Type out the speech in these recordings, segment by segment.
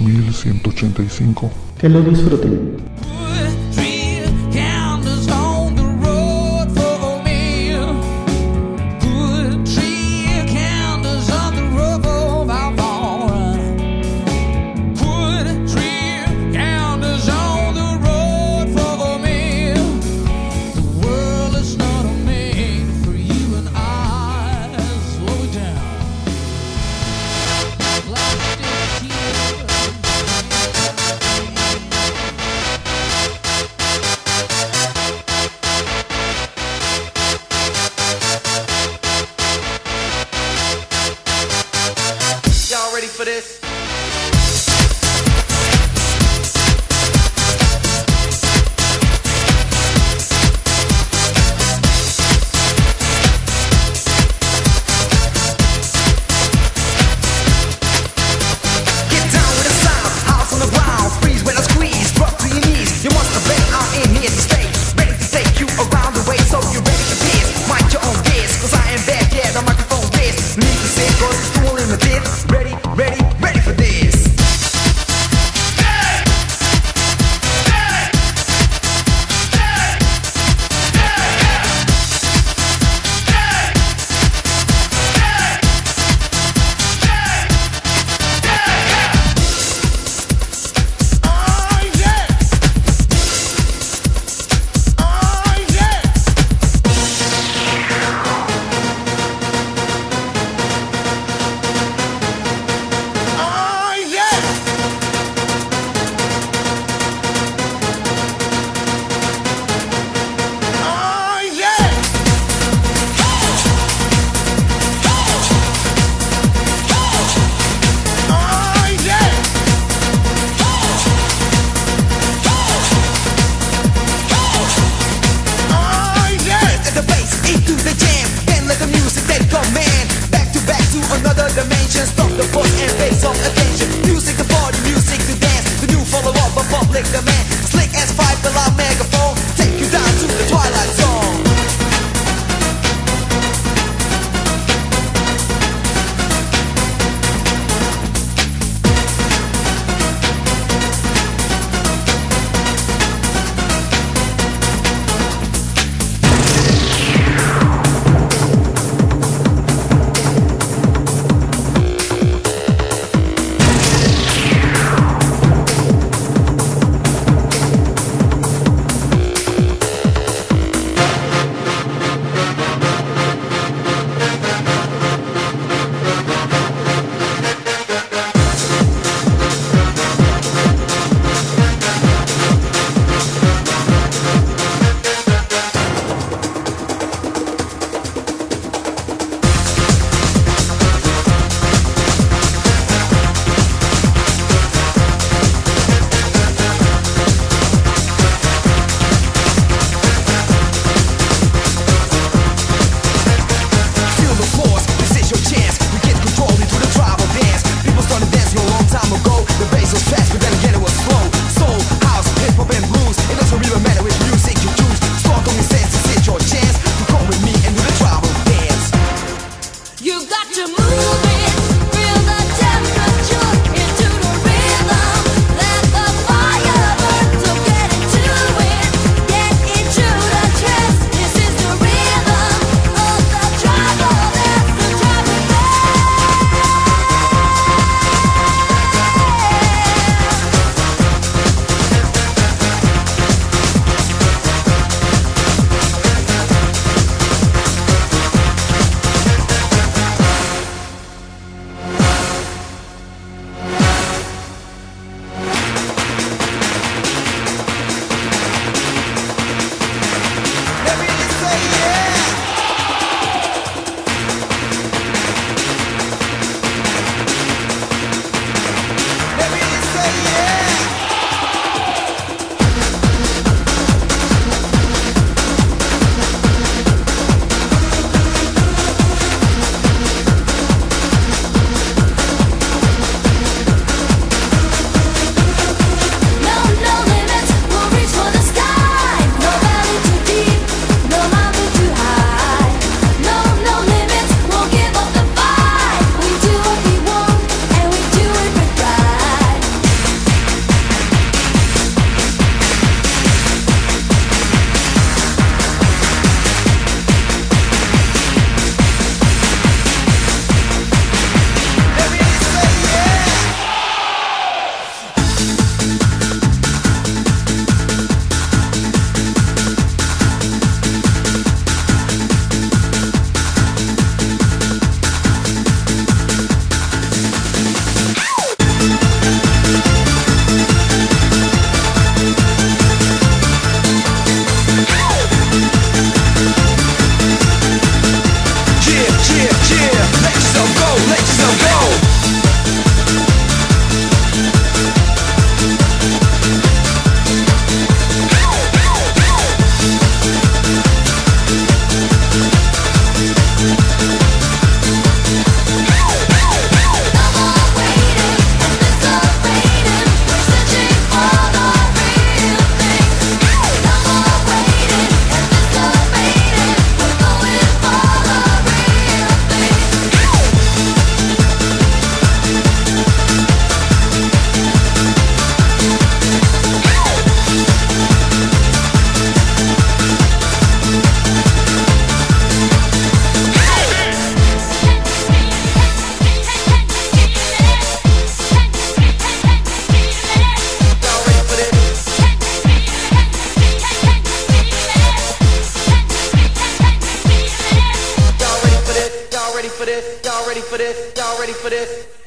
1185. Que lo disfruten. ready for this?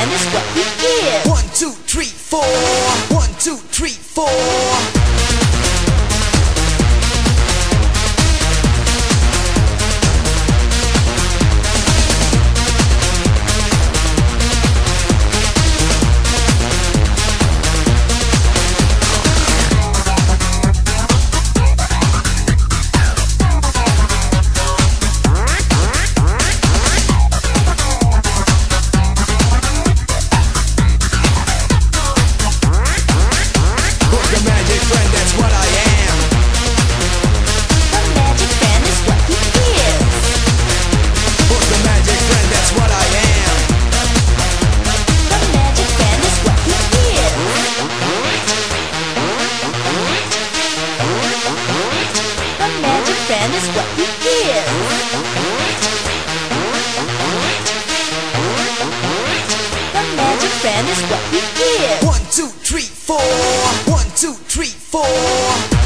and what we give. One, two, three, four. One, two, three, four. The magic fan is what we give. One, two, three, four. One, two, three, four.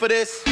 for this.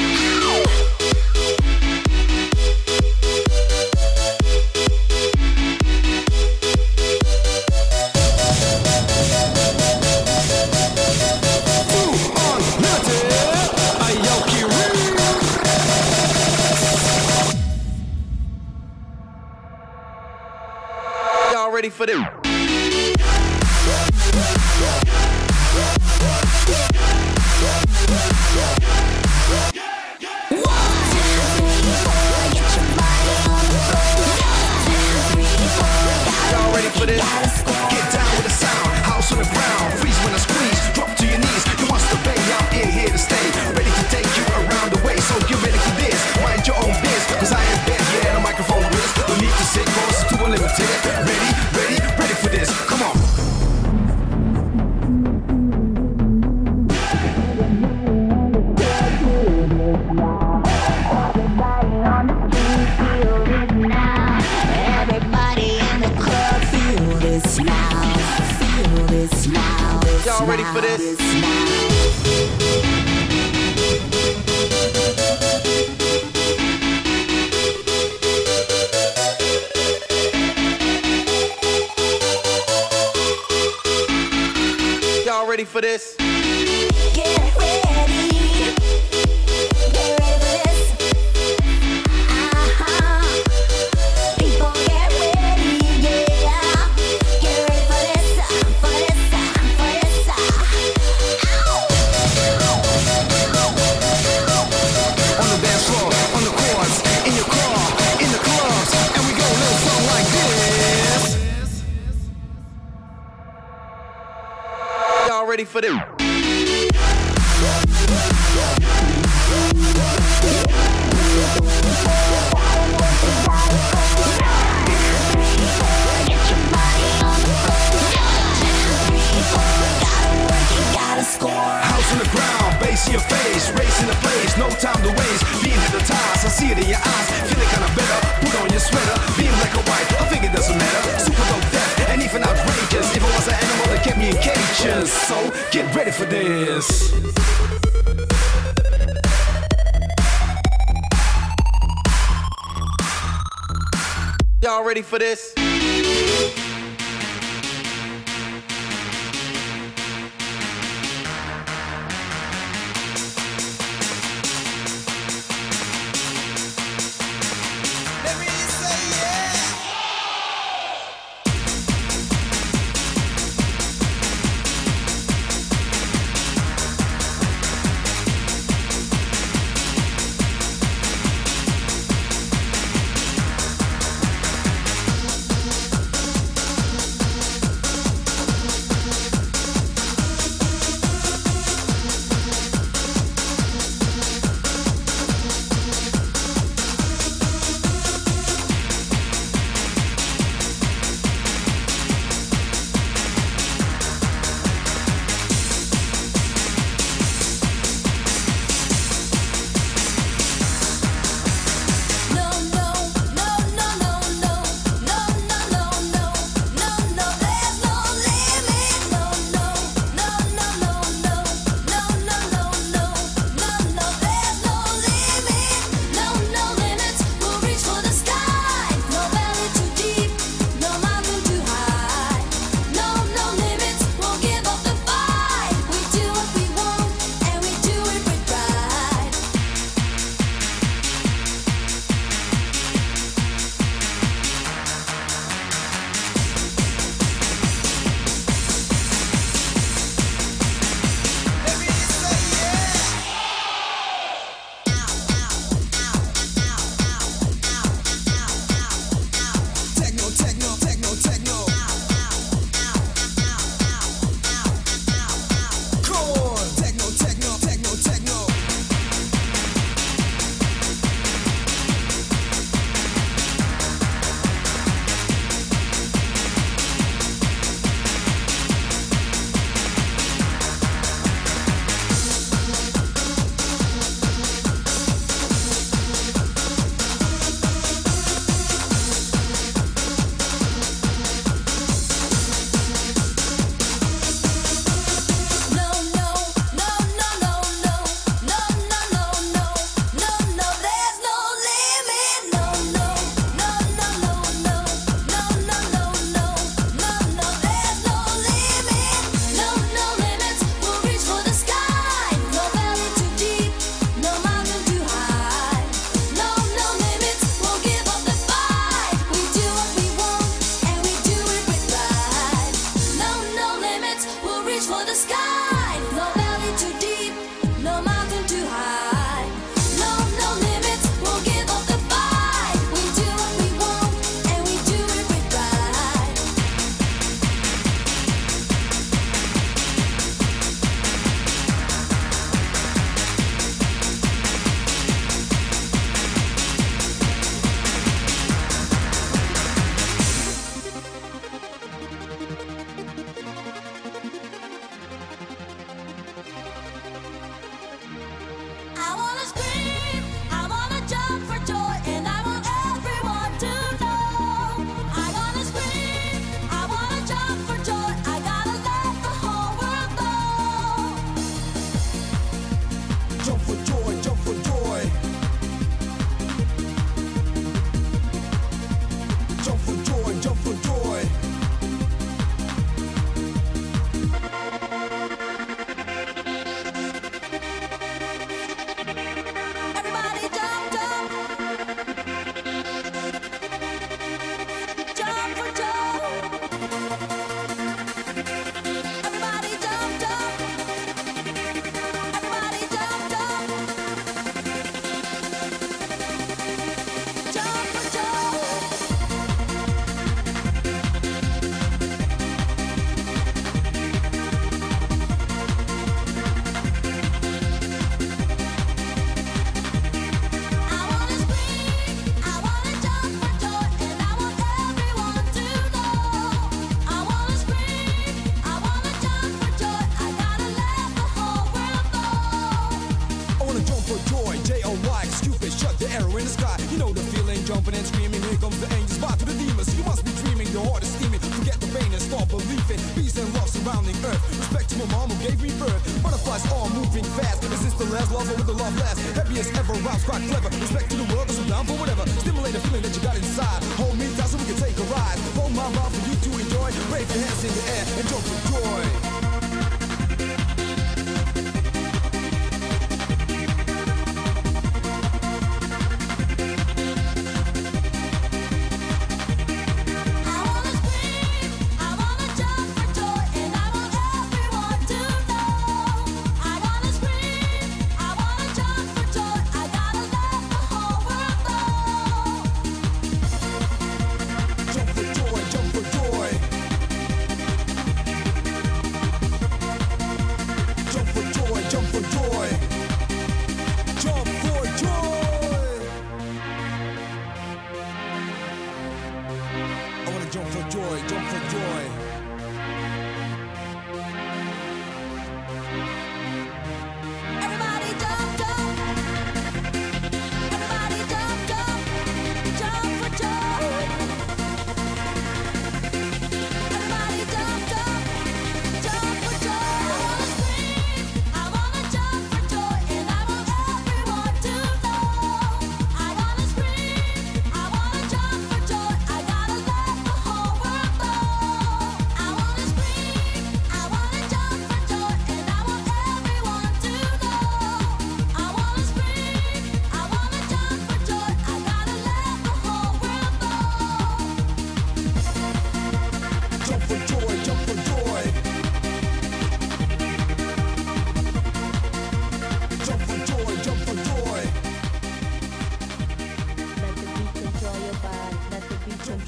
ready for this. House on the ground, bass in your face, race in the place, no time to waste. Being hypnotized, I see it in your eyes, feeling kinda better. Put on your sweater, emotions. So get ready for this. Y'all ready for this? last, lost with the love last. Happy as ever, rhymes quite clever. Respect to the world, so I'm down for whatever.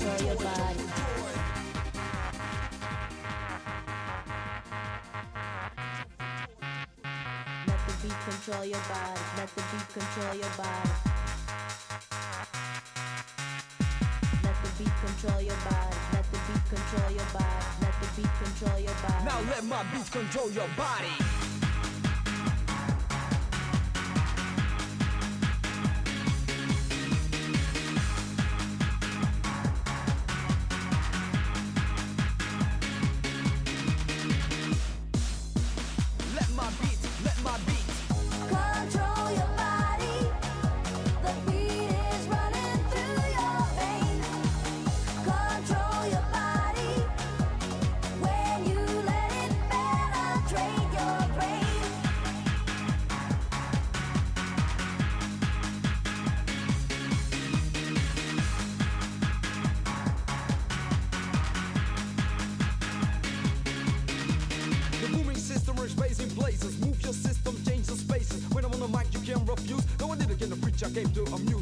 Let the beat control your body. Let the beat control your body. Let the beat control your body. Let the beat control your body. Let the beat control your body. Now let my beat control your body. escape to a new.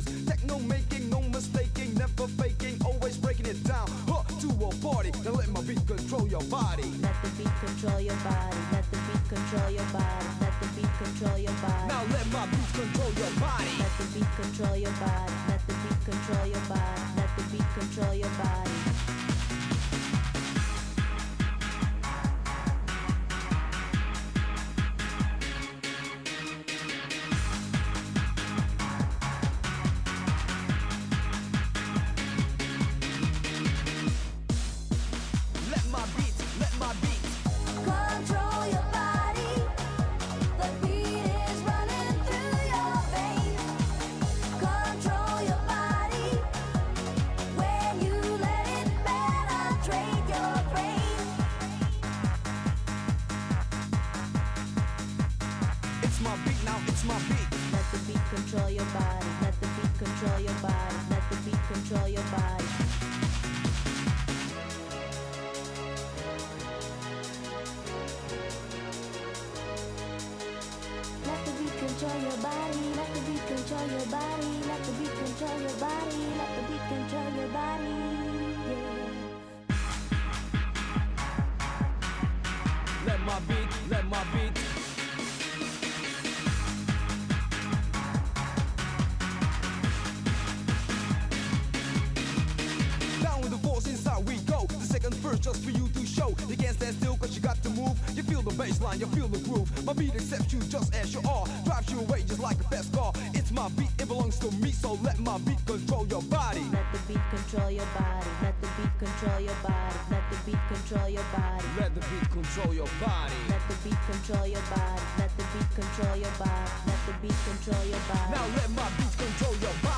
for your body. move. You feel the baseline, you feel the groove. My beat accepts you just as you are. Drives you away just like a fast car. It's my beat, it belongs to me, so let my beat control your body. Let the beat control your body. Let the beat control your body. Let the beat control your body. Let the beat control your body. Let the beat control your body. Let the beat control your body. Let the beat control your body. Now let my beat control your body.